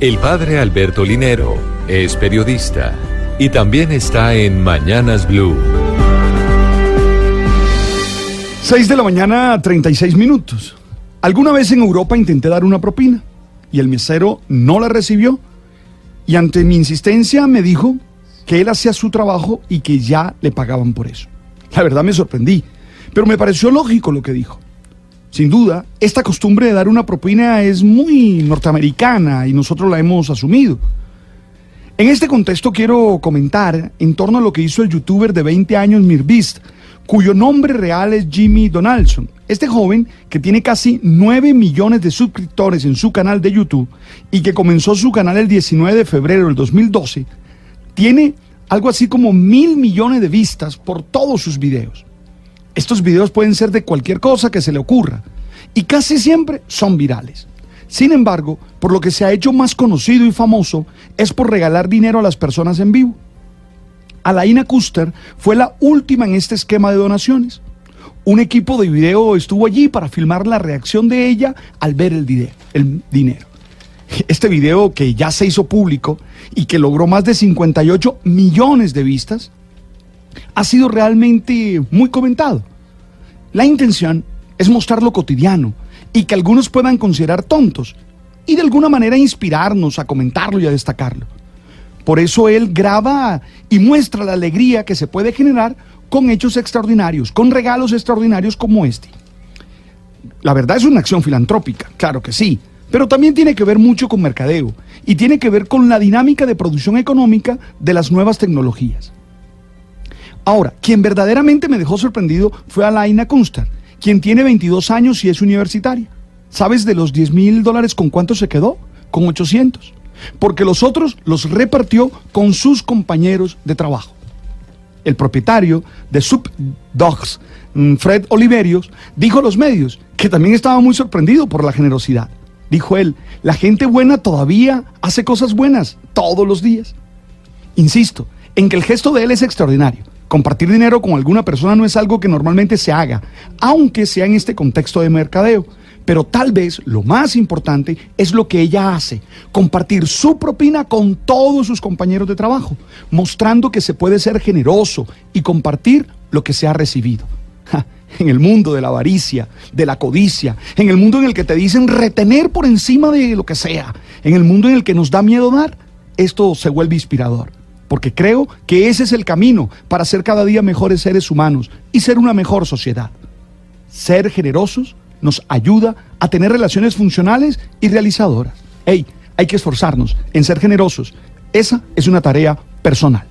El padre Alberto Linero es periodista y también está en Mañanas Blue. 6 de la mañana, 36 minutos. Alguna vez en Europa intenté dar una propina y el mesero no la recibió y ante mi insistencia me dijo que él hacía su trabajo y que ya le pagaban por eso. La verdad me sorprendí, pero me pareció lógico lo que dijo. Sin duda, esta costumbre de dar una propina es muy norteamericana y nosotros la hemos asumido. En este contexto quiero comentar en torno a lo que hizo el youtuber de 20 años Mirbeast, cuyo nombre real es Jimmy Donaldson. Este joven, que tiene casi 9 millones de suscriptores en su canal de YouTube y que comenzó su canal el 19 de febrero del 2012, tiene algo así como mil millones de vistas por todos sus videos. Estos videos pueden ser de cualquier cosa que se le ocurra y casi siempre son virales. Sin embargo, por lo que se ha hecho más conocido y famoso es por regalar dinero a las personas en vivo. Alaina Kuster fue la última en este esquema de donaciones. Un equipo de video estuvo allí para filmar la reacción de ella al ver el, el dinero. Este video que ya se hizo público y que logró más de 58 millones de vistas, ha sido realmente muy comentado. La intención es mostrar lo cotidiano y que algunos puedan considerar tontos y de alguna manera inspirarnos a comentarlo y a destacarlo. Por eso él graba y muestra la alegría que se puede generar con hechos extraordinarios, con regalos extraordinarios como este. La verdad es una acción filantrópica, claro que sí, pero también tiene que ver mucho con mercadeo y tiene que ver con la dinámica de producción económica de las nuevas tecnologías. Ahora, quien verdaderamente me dejó sorprendido fue Alaina Kunstar, quien tiene 22 años y es universitaria. ¿Sabes de los 10 mil dólares con cuánto se quedó? Con 800. Porque los otros los repartió con sus compañeros de trabajo. El propietario de Sub Dogs, mm, Fred Oliverios, dijo a los medios que también estaba muy sorprendido por la generosidad. Dijo él, la gente buena todavía hace cosas buenas todos los días. Insisto en que el gesto de él es extraordinario Compartir dinero con alguna persona no es algo que normalmente se haga, aunque sea en este contexto de mercadeo. Pero tal vez lo más importante es lo que ella hace, compartir su propina con todos sus compañeros de trabajo, mostrando que se puede ser generoso y compartir lo que se ha recibido. en el mundo de la avaricia, de la codicia, en el mundo en el que te dicen retener por encima de lo que sea, en el mundo en el que nos da miedo dar, esto se vuelve inspirador porque creo que ese es el camino para ser cada día mejores seres humanos y ser una mejor sociedad. Ser generosos nos ayuda a tener relaciones funcionales y realizadoras. Hey, hay que esforzarnos en ser generosos. Esa es una tarea personal.